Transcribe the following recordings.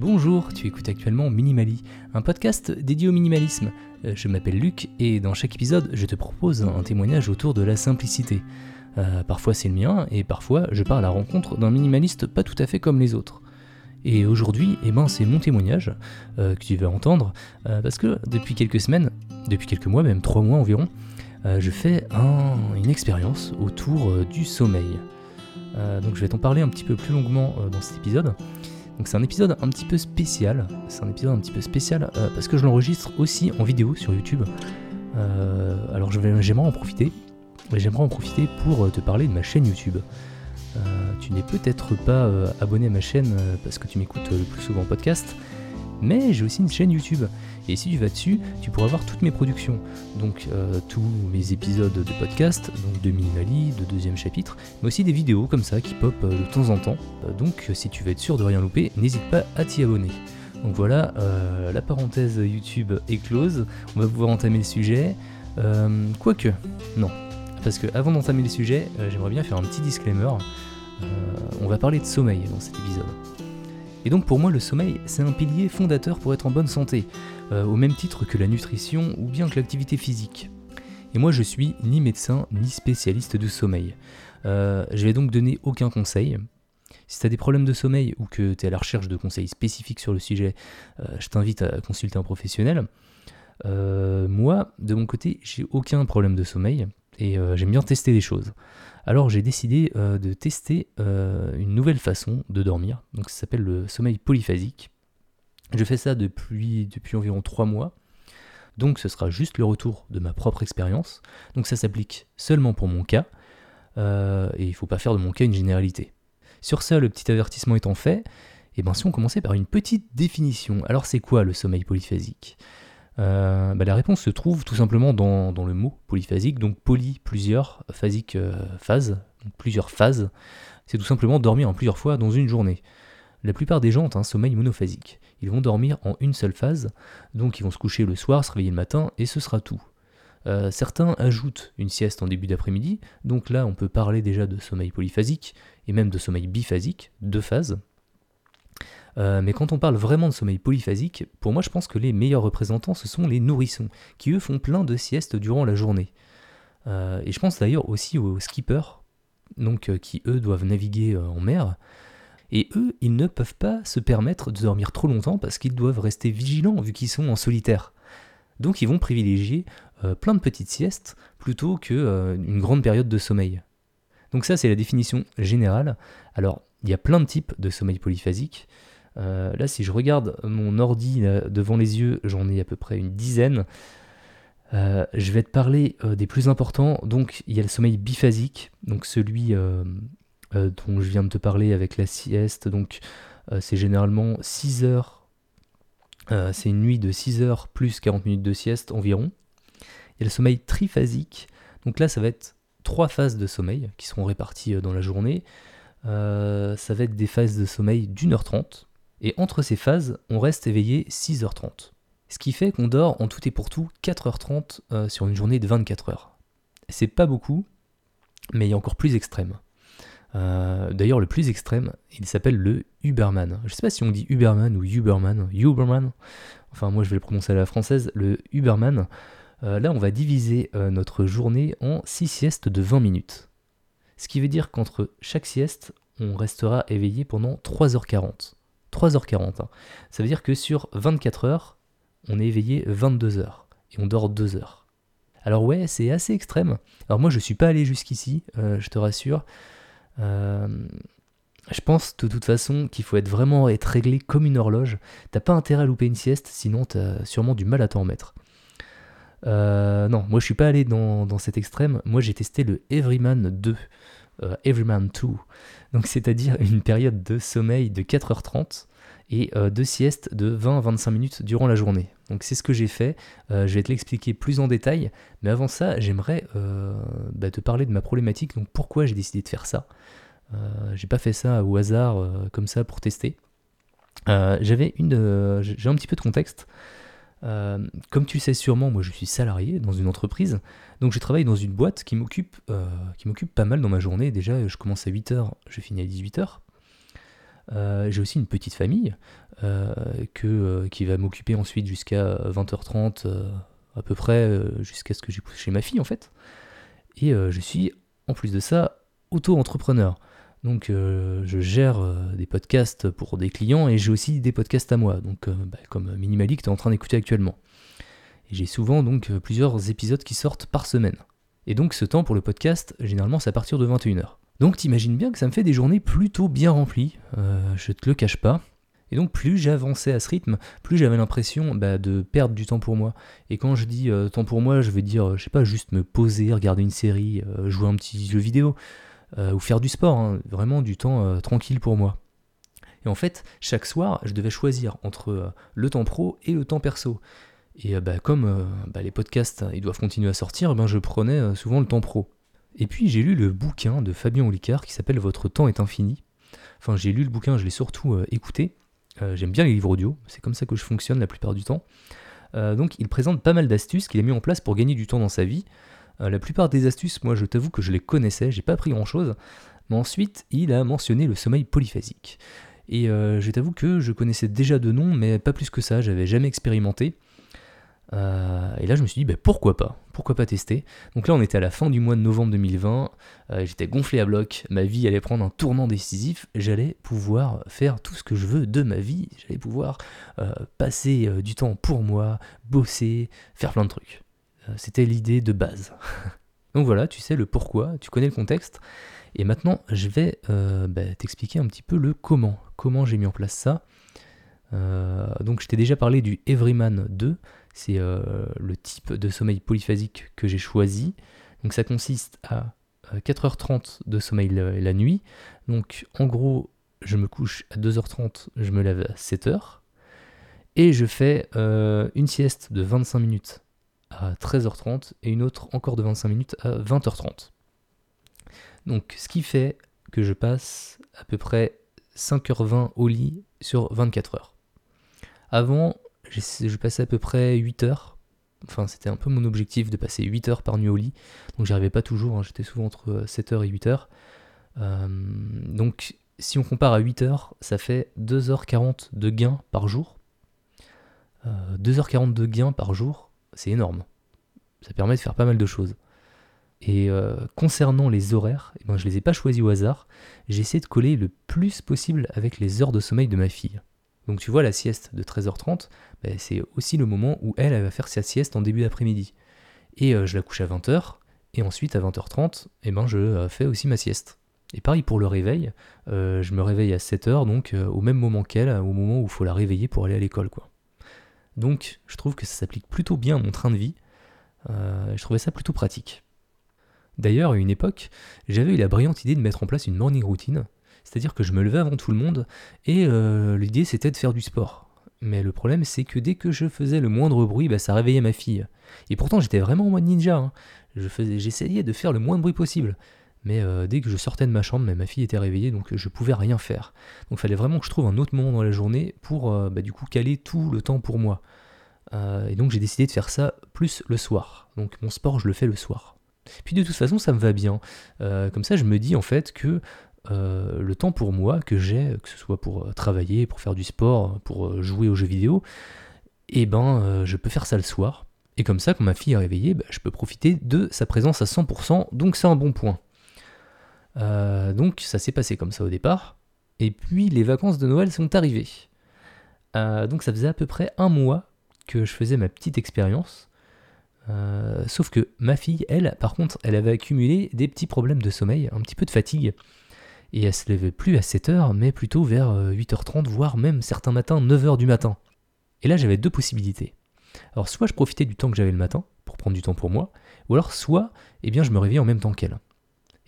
Bonjour, tu écoutes actuellement Minimali, un podcast dédié au minimalisme. Euh, Je m'appelle Luc et dans chaque épisode, je te propose un témoignage autour de la simplicité. Euh, parfois c'est le mien et parfois je pars à la rencontre d'un minimaliste pas tout à fait comme les autres. Et aujourd'hui, eh ben, c'est mon témoignage euh, que tu vas entendre parce que depuis quelques semaines, depuis quelques mois, même trois mois environ, je fais un- une expérience autour du sommeil. Donc je vais t'en parler un petit peu plus longuement dans cet épisode. Donc c'est un épisode un petit peu spécial. C'est un épisode un petit peu spécial euh, parce que je l'enregistre aussi en vidéo sur YouTube. Euh, alors j'aimerais en profiter. J'aimerais en profiter pour euh, te parler de ma chaîne YouTube. Tu n'es peut-être pas abonné à ma chaîne parce que tu m'écoutes le plus souvent en podcast, mais j'ai aussi une chaîne YouTube. Et si tu vas dessus, tu pourras voir toutes mes productions. Donc euh, tous mes épisodes de podcast, donc de Minimali, de deuxième chapitre, mais aussi des vidéos comme ça qui pop euh, de temps en temps. Euh, donc si tu veux être sûr de rien louper, n'hésite pas à t'y abonner. Donc voilà, la parenthèse YouTube est close. On va pouvoir entamer le sujet. Quoique, non. Parce que avant d'entamer le sujet, j'aimerais bien faire un petit disclaimer. On va parler de sommeil dans cet épisode. Et donc pour moi, le sommeil, c'est un pilier fondateur pour être en bonne santé, euh, au même titre que la nutrition ou bien que l'activité physique. Et moi, je suis ni médecin ni spécialiste du sommeil. Euh, je vais donc donner aucun conseil. Si tu as des problèmes de sommeil ou que tu es à la recherche de conseils spécifiques sur le sujet, euh, je t'invite à consulter un professionnel. Moi, de mon côté, j'ai aucun problème de sommeil et euh, j'aime bien tester des choses. Alors j'ai décidé euh, de tester euh, une nouvelle façon de dormir, donc ça s'appelle le sommeil polyphasique. Je fais ça depuis, depuis environ 3 mois, donc ce sera juste le retour de ma propre expérience. Donc ça s'applique seulement pour mon cas, et il ne faut pas faire de mon cas une généralité. Sur ça, le petit avertissement étant fait, et ben si on commençait par une petite définition. Alors c'est quoi le sommeil polyphasique? Euh, bah, la réponse se trouve tout simplement dans, le mot polyphasique, donc poly, plusieurs, phasique, euh, plusieurs phases. C'est tout simplement dormir en plusieurs fois dans une journée. La plupart des gens ont un sommeil monophasique. Ils vont dormir en une seule phase, donc ils vont se coucher le soir, se réveiller le matin, et ce sera tout. Euh, certains ajoutent une sieste en début d'après-midi, donc là on peut parler déjà de sommeil polyphasique, et même de sommeil biphasique, deux phases. Euh, mais quand on parle vraiment de sommeil polyphasique, pour moi je pense que les meilleurs représentants ce sont les nourrissons, qui eux font plein de siestes durant la journée. Euh, et je pense d'ailleurs aussi aux skippers, donc euh, qui eux doivent naviguer en mer. Et eux, ils ne peuvent pas se permettre de dormir trop longtemps parce qu'ils doivent rester vigilants vu qu'ils sont en solitaire. Donc ils vont privilégier plein de petites siestes plutôt qu'une grande période de sommeil. Donc ça c'est la définition générale. Alors il y a plein de types de sommeil polyphasique. Euh, là, si je regarde mon ordi là, devant les yeux, j'en ai à peu près une dizaine. Euh, je vais te parler euh, des plus importants. Donc, il y a le sommeil biphasique, donc celui euh, euh, dont je viens de te parler avec la sieste. Donc, euh, c'est généralement 6 heures. Euh, c'est une nuit de 6 heures plus 40 minutes de sieste environ. Il y a le sommeil triphasique. Donc là, ça va être trois phases de sommeil qui seront réparties euh, dans la journée. Euh, ça va être des phases de sommeil d'une heure trente. Et entre ces phases, on reste éveillé 6h30. Ce qui fait qu'on dort en tout et pour tout 4h30 euh, sur une journée de 24 heures. C'est pas beaucoup, mais il y a encore plus extrême. Euh, D'ailleurs, le plus extrême, il s'appelle le Uberman. Je sais pas si on dit Uberman ou Uberman. Uberman. Enfin, moi je vais le prononcer à la française. Le Uberman. Euh, là, on va diviser notre journée en 6 siestes de 20 minutes. Ce qui veut dire qu'entre chaque sieste, on restera éveillé pendant 3h40. 3h40. hein. Ça veut dire que sur 24 heures, on est éveillé 22 heures et on dort 2 heures. Alors ouais, c'est assez extrême. Alors moi, je suis pas allé jusqu'ici, euh, je te rassure. Euh, je pense de toute façon qu'il faut être vraiment être réglé comme une horloge. T'as pas intérêt à louper une sieste, sinon t'as sûrement du mal à t'en remettre. Euh, non, moi je suis pas allé dans, dans cet extrême. Moi j'ai testé le Everyman 2, euh, Everyman 2. Donc c'est-à-dire une période de sommeil de 4h30 et euh, de sieste de 20-25 minutes durant la journée. Donc c'est ce que j'ai fait. Euh, je vais te l'expliquer plus en détail. Mais avant ça, j'aimerais bah, te parler de ma problématique. Donc pourquoi j'ai décidé de faire ça? J'ai pas fait ça au hasard comme ça pour tester. J'avais une, j'ai un petit peu de contexte. Euh, comme tu sais sûrement, moi je suis salarié dans une entreprise, donc je travaille dans une boîte qui m'occupe euh, pas mal dans ma journée. Déjà, je commence à 8h, je finis à 18h. j'ai aussi une petite famille qui va m'occuper ensuite jusqu'à 20h30 à peu près, jusqu'à ce que j'ai chez ma fille en fait. Et je suis en plus de ça auto-entrepreneur. Donc je gère des podcasts pour des clients et j'ai aussi des podcasts à moi, donc bah, comme Minimali que tu es en train d'écouter actuellement. J'ai souvent donc plusieurs épisodes qui sortent par semaine. Et donc ce temps pour le podcast, généralement c'est à partir de 21h. Donc t'imagines bien que ça me fait des journées plutôt bien remplies, euh, je te le cache pas. Et donc plus j'avançais à ce rythme, plus j'avais l'impression bah, de perdre du temps pour moi. Et quand je dis euh, temps pour moi, je veux dire, je sais pas, juste me poser, regarder une série, euh, jouer un petit jeu vidéo, ou faire du sport, hein. vraiment du temps tranquille pour moi. Et en fait, chaque soir, je devais choisir entre le temps pro et le temps perso. Et euh, bah, comme euh, bah, les podcasts, ils doivent continuer à sortir, ben, je prenais euh, souvent le temps pro. Et puis j'ai lu le bouquin de Fabien Olicard qui s'appelle Votre temps est infini. Enfin, j'ai lu le bouquin, je l'ai surtout écouté. J'aime bien les livres audio, c'est comme ça que je fonctionne la plupart du temps. donc il présente pas mal d'astuces qu'il a mis en place pour gagner du temps dans sa vie. La plupart des astuces, moi je t'avoue que je les connaissais, j'ai pas appris grand chose. Mais ensuite, il a mentionné le sommeil polyphasique. Et je t'avoue que je connaissais déjà de nom, mais pas plus que ça, j'avais jamais expérimenté. Euh, et là, je me suis dit, bah, pourquoi pas? Pourquoi pas tester? Donc là, on était à la fin du mois de novembre 2020. Euh, j'étais gonflé à bloc. Ma vie allait prendre un tournant décisif. J'allais pouvoir faire tout ce que je veux de ma vie. J'allais pouvoir euh, passer du temps pour moi, bosser, faire plein de trucs. C'était l'idée de base. Donc voilà, tu sais le pourquoi, tu connais le contexte. Et maintenant, je vais bah, t'expliquer un petit peu le comment. Comment j'ai mis en place ça. donc je t'ai déjà parlé du Everyman 2. C'est euh, le type de sommeil polyphasique que j'ai choisi. Donc ça consiste à 4h30 euh, de sommeil la, nuit. Donc en gros, je me couche à 2h30, je me lève à 7h. Et je fais euh, une sieste de 25 minutes à 13h30 et une autre encore de 25 minutes à 20h30. Donc ce qui fait que je passe à peu près 5h20 au lit sur 24 heures. Avant, je passais à peu près 8 heures. Enfin, c'était un peu mon objectif de passer 8 heures par nuit au lit. Donc, j'y arrivais pas toujours. Hein. J'étais souvent entre 7 heures et 8 heures. Euh, donc, si on compare à 8 heures, ça fait 2h40 de gain par jour. 2h40 euh, de gain par jour, c'est énorme. Ça permet de faire pas mal de choses. Et euh, concernant les horaires, eh ben, je ne les ai pas choisis au hasard. J'ai essayé de coller le plus possible avec les heures de sommeil de ma fille. Donc tu vois, la sieste de 13h30, ben, c'est aussi le moment où elle, va faire sa sieste en début d'après-midi. Et euh, je la couche à 20h, et ensuite à 20h30, eh ben, je euh, fais aussi ma sieste. Et pareil pour le réveil, je me réveille à 7h, donc au même moment qu'elle, au moment où il faut la réveiller pour aller à l'école. quoi. Donc je trouve que ça s'applique plutôt bien à mon train de vie, je trouvais ça plutôt pratique. D'ailleurs, à une époque, j'avais eu la brillante idée de mettre en place une morning routine, c'est-à-dire que je me levais avant tout le monde, et l'idée c'était de faire du sport. Mais le problème, c'est que dès que je faisais le moindre bruit, bah, ça réveillait ma fille. Et pourtant, j'étais vraiment en mode ninja. Hein. J'essayais de faire le moins de bruit possible. Mais euh, dès que je sortais de ma chambre, ma fille était réveillée, donc je pouvais rien faire. Donc il fallait vraiment que je trouve un autre moment dans la journée pour euh, bah, du coup caler tout le temps pour moi. Euh, et donc j'ai décidé de faire ça plus le soir. Donc mon sport, je le fais le soir. Puis de toute façon, ça me va bien. comme ça, je me dis en fait que le temps pour moi que j'ai, que ce soit pour travailler, pour faire du sport, pour jouer aux jeux vidéo, et eh ben je peux faire ça le soir. Et comme ça, quand ma fille est réveillée, bah, je peux profiter de sa présence à 100%, donc c'est un bon point. Donc ça s'est passé comme ça au départ. Et puis les vacances de Noël sont arrivées. donc ça faisait à peu près un mois que je faisais ma petite expérience. sauf que ma fille, elle, par contre, elle avait accumulé des petits problèmes de sommeil, un petit peu de fatigue et elle se levait plus à 7h, mais plutôt vers 8h30, euh, voire même certains matins 9h du matin. Et là j'avais deux possibilités. Alors soit je profitais du temps que j'avais le matin, pour prendre du temps pour moi, ou alors soit eh bien, je me réveillais en même temps qu'elle.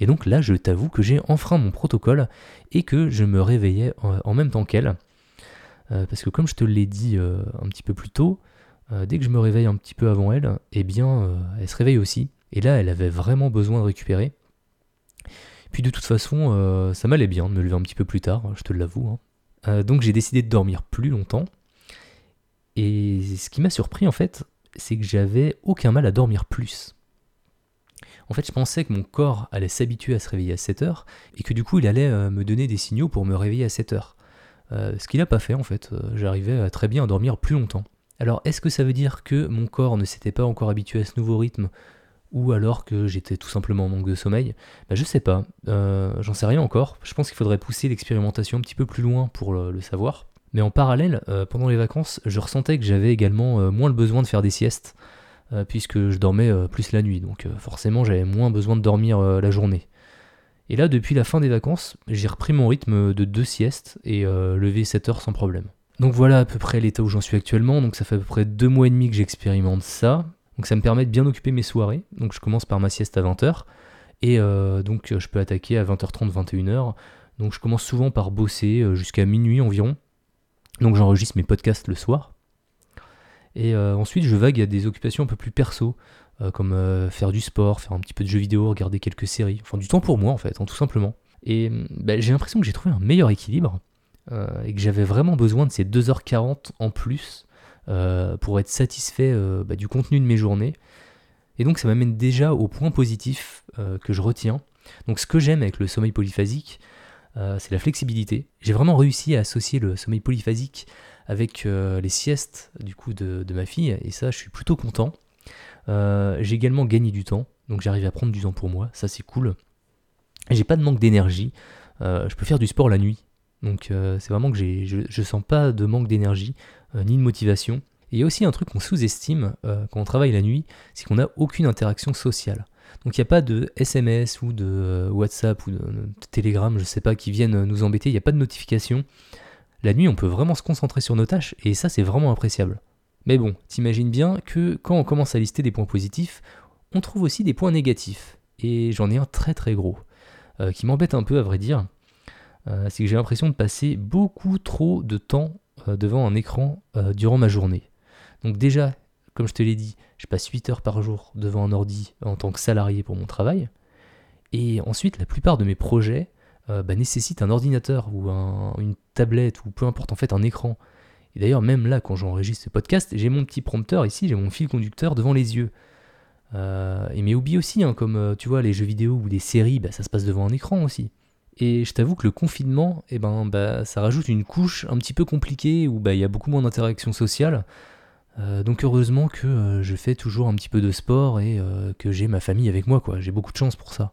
Et donc là je t'avoue que j'ai enfreint mon protocole et que je me réveillais en même temps qu'elle. Euh, parce que comme je te l'ai dit euh, un petit peu plus tôt, dès que je me réveille un petit peu avant elle, eh bien elle se réveille aussi. Et là elle avait vraiment besoin de récupérer. Puis de toute façon, euh, ça m'allait bien de me lever un petit peu plus tard, je te l'avoue. Hein. Euh, donc j'ai décidé de dormir plus longtemps. Et ce qui m'a surpris en fait, c'est que j'avais aucun mal à dormir plus. En fait, je pensais que mon corps allait s'habituer à se réveiller à 7 heures et que du coup il allait euh, me donner des signaux pour me réveiller à 7 heures. ce qu'il n'a pas fait en fait. J'arrivais à très bien à dormir plus longtemps. Alors est-ce que ça veut dire que mon corps ne s'était pas encore habitué à ce nouveau rythme ou alors que j'étais tout simplement en manque de sommeil? Bah, Je sais pas, j'en sais rien encore. Je pense qu'il faudrait pousser l'expérimentation un petit peu plus loin pour le, savoir. Mais en parallèle, pendant les vacances, je ressentais que j'avais également moins le besoin de faire des siestes. Euh, puisque je dormais euh, plus la nuit, donc euh, forcément j'avais moins besoin de dormir la journée. Et là, depuis la fin des vacances, j'ai repris mon rythme de deux siestes et levé 7 heures sans problème. Donc voilà à peu près l'état où j'en suis actuellement, donc ça fait à peu près deux mois et demi que j'expérimente ça. Donc ça me permet de bien occuper mes soirées. Donc je commence par ma sieste à 20h. Et donc je peux attaquer à 20h30, 21h. Donc je commence souvent par bosser jusqu'à minuit environ. Donc j'enregistre mes podcasts le soir. Et euh, ensuite, je vague à des occupations un peu plus perso, euh, comme euh, faire du sport, faire un petit peu de jeux vidéo, regarder quelques séries, enfin du temps pour moi en fait, hein, tout simplement. Et bah, j'ai l'impression que j'ai trouvé un meilleur équilibre et que j'avais vraiment besoin de ces 2h40 en plus pour être satisfait bah, du contenu de mes journées. Et donc ça m'amène déjà au point positif que je retiens. Donc ce que j'aime avec le sommeil polyphasique, c'est la flexibilité. J'ai vraiment réussi à associer le sommeil polyphasique avec euh, les siestes du coup de, ma fille, et ça je suis plutôt content. Euh, j'ai également gagné du temps, donc j'arrive à prendre du temps pour moi, ça c'est cool. J'ai pas de manque d'énergie, euh, je peux faire du sport la nuit, donc c'est vraiment que je, je sens pas de manque d'énergie ni de motivation. Et il y a aussi un truc qu'on sous-estime quand on travaille la nuit, c'est qu'on n'a aucune interaction sociale. Donc il n'y a pas de SMS ou de WhatsApp ou de, Telegram, je sais pas, qui viennent nous embêter, il n'y a pas de notification. La nuit, on peut vraiment se concentrer sur nos tâches, et ça, c'est vraiment appréciable. Mais bon, t'imagines bien que quand on commence à lister des points positifs, on trouve aussi des points négatifs. Et j'en ai un très très gros, euh, qui m'embête un peu à vrai dire. Euh, c'est que j'ai l'impression de passer beaucoup trop de temps euh, devant un écran durant ma journée. Donc déjà, comme je te l'ai dit, je passe 8 heures par jour devant un ordi en tant que salarié pour mon travail. Et ensuite, la plupart de mes projets euh, bah, nécessite un ordinateur ou une tablette ou peu importe en fait un écran. Et d'ailleurs même là quand j'enregistre ce podcast, j'ai mon petit prompteur ici, j'ai mon fil conducteur devant les yeux. Euh, et mes hobbies aussi, hein, comme euh, tu vois les jeux vidéo ou des séries, bah, ça se passe devant un écran aussi. Et je t'avoue que le confinement, eh ben, bah, ça rajoute une couche un petit peu compliquée où il y a beaucoup moins d'interactions sociales. donc heureusement que je fais toujours un petit peu de sport et que j'ai ma famille avec moi. J'ai beaucoup de chance pour ça.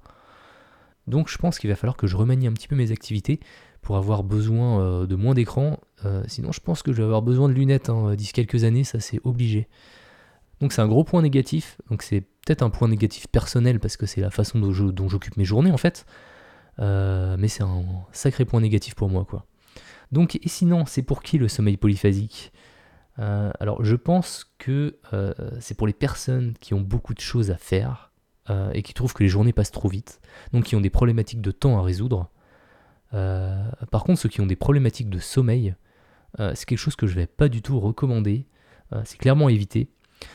Donc je pense qu'il va falloir que je remanie un petit peu mes activités pour avoir besoin euh, de moins d'écran. Euh, sinon je pense que je vais avoir besoin de lunettes hein, d'ici quelques années, ça c'est obligé. Donc c'est un gros point négatif, donc c'est peut-être un point négatif personnel parce que c'est la façon dont, j'occupe mes journées en fait. Euh, mais c'est un sacré point négatif pour moi quoi. Donc et sinon c'est pour qui le sommeil polyphasique? Alors je pense que c'est pour les personnes qui ont beaucoup de choses à faire euh, et qui trouvent que les journées passent trop vite, donc qui ont des problématiques de temps à résoudre. Euh, par contre, ceux qui ont des problématiques de sommeil, euh, c'est quelque chose que je vais pas du tout recommander. c'est clairement éviter.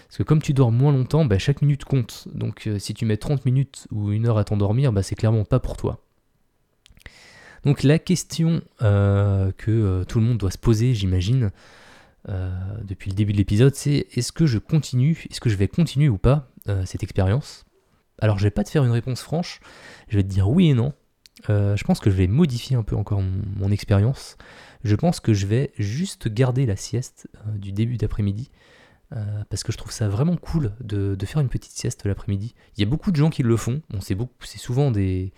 Parce que comme tu dors moins longtemps, bah, chaque minute compte. Donc si tu mets 30 minutes ou une heure à t'endormir, bah, c'est clairement pas pour toi. Donc la question que tout le monde doit se poser, j'imagine, depuis le début de l'épisode, c'est est-ce que je continue, est-ce que je vais continuer ou pas cette expérience? Alors je vais pas te faire une réponse franche, je vais te dire oui et non. Euh, je pense que je vais modifier un peu encore mon, expérience. Je pense que je vais juste garder la sieste euh, du début d'après-midi. Euh, parce que je trouve ça vraiment cool de, faire une petite sieste l'après-midi. Il y a beaucoup de gens qui le font. C'est, souvent des,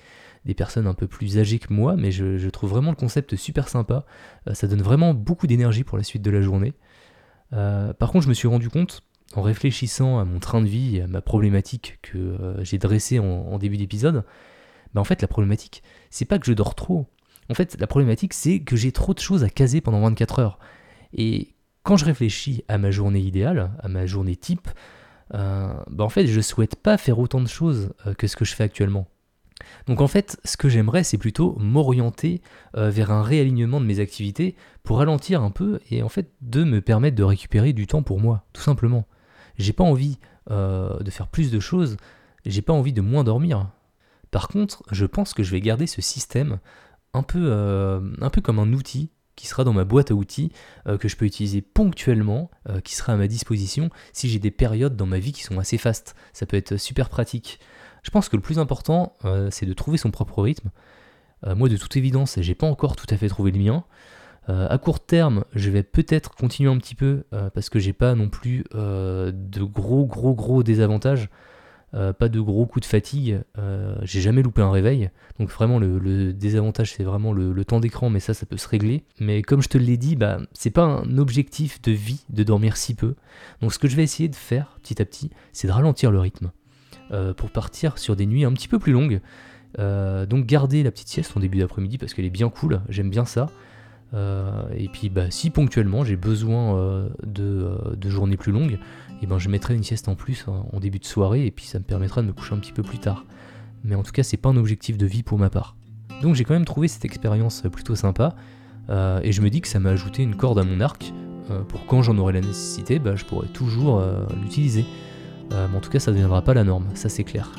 personnes un peu plus âgées que moi, mais je trouve vraiment le concept super sympa. ça donne vraiment beaucoup d'énergie pour la suite de la journée. par contre, je me suis rendu compte en réfléchissant à mon train de vie à ma problématique que euh, j'ai dressée en, début d'épisode, bah en fait la problématique, c'est pas que je dors trop. En fait, la problématique, c'est que j'ai trop de choses à caser pendant 24 heures. Et quand je réfléchis à ma journée idéale, à ma journée type, euh, bah en fait, je souhaite pas faire autant de choses euh, que ce que je fais actuellement. Donc en fait, ce que j'aimerais, c'est plutôt m'orienter vers un réalignement de mes activités pour ralentir un peu et en fait de me permettre de récupérer du temps pour moi, tout simplement j'ai pas envie euh, de faire plus de choses, j'ai pas envie de moins dormir. Par contre, je pense que je vais garder ce système un peu, euh, comme un outil qui sera dans ma boîte à outils, euh, que je peux utiliser ponctuellement, qui sera à ma disposition si j'ai des périodes dans ma vie qui sont assez fastes. Ça peut être super pratique. Je pense que le plus important, c'est de trouver son propre rythme. moi, de toute évidence, j'ai pas encore tout à fait trouvé le mien. À court terme, je vais peut-être continuer un petit peu parce que j'ai pas non plus de gros gros gros désavantages. Euh, pas de gros coups de fatigue, euh, j'ai jamais loupé un réveil, donc vraiment le, désavantage c'est vraiment le, temps d'écran, mais ça ça peut se régler. Mais comme je te l'ai dit, bah, c'est pas un objectif de vie de dormir si peu, donc ce que je vais essayer de faire petit à petit, c'est de ralentir le rythme, euh, pour partir sur des nuits un petit peu plus longues, donc garder la petite sieste en début d'après-midi parce qu'elle est bien cool, j'aime bien ça. Et puis bah, si ponctuellement j'ai besoin de, de journées plus longues, et eh ben je mettrai une sieste en plus en début de soirée et puis ça me permettra de me coucher un petit peu plus tard. Mais en tout cas, c'est pas un objectif de vie pour ma part. Donc j'ai quand même trouvé cette expérience plutôt sympa euh, et je me dis que ça m'a ajouté une corde à mon arc euh, pour quand j'en aurai la nécessité, bah, je pourrai toujours euh, l'utiliser. mais en tout cas, ça ne deviendra pas la norme, ça c'est clair.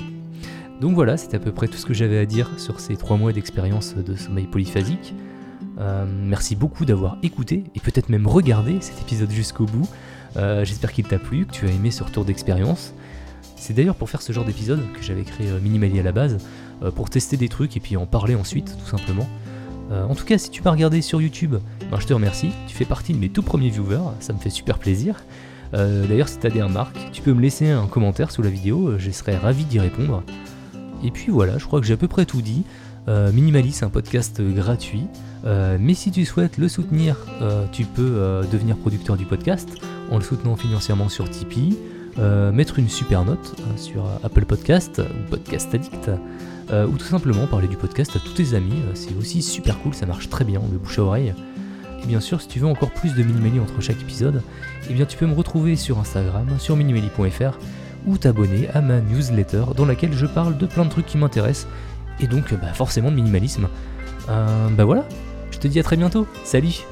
Donc voilà, c'est à peu près tout ce que j'avais à dire sur ces trois mois d'expérience de sommeil polyphasique. Merci beaucoup d'avoir écouté et peut-être même regardé cet épisode jusqu'au bout. Euh, j'espère qu'il t'a plu, que tu as aimé ce retour d'expérience. C'est d'ailleurs pour faire ce genre d'épisode que j'avais créé euh, Minimali à la base, euh, pour tester des trucs et puis en parler ensuite, tout simplement. en tout cas, si tu m'as regardé sur YouTube, ben, je te remercie, tu fais partie de mes tout premiers viewers, ça me fait super plaisir. d'ailleurs, si tu as des remarques, tu peux me laisser un commentaire sous la vidéo, je serais ravi d'y répondre. Et puis voilà, je crois que j'ai à peu près tout dit. Minimali, c'est un podcast gratuit. mais si tu souhaites le soutenir, tu peux devenir producteur du podcast en le soutenant financièrement sur Tipeee, euh, mettre une super note euh, sur Apple Podcast ou Podcast Addict, euh, ou tout simplement parler du podcast à tous tes amis, c'est aussi super cool, ça marche très bien, le bouche à oreille. Et bien sûr, si tu veux encore plus de Minimali entre chaque épisode, eh bien tu peux me retrouver sur Instagram, sur minimali.fr, ou t'abonner à ma newsletter dans laquelle je parle de plein de trucs qui m'intéressent, et donc bah, forcément de minimalisme. bah voilà, je te dis à très bientôt, salut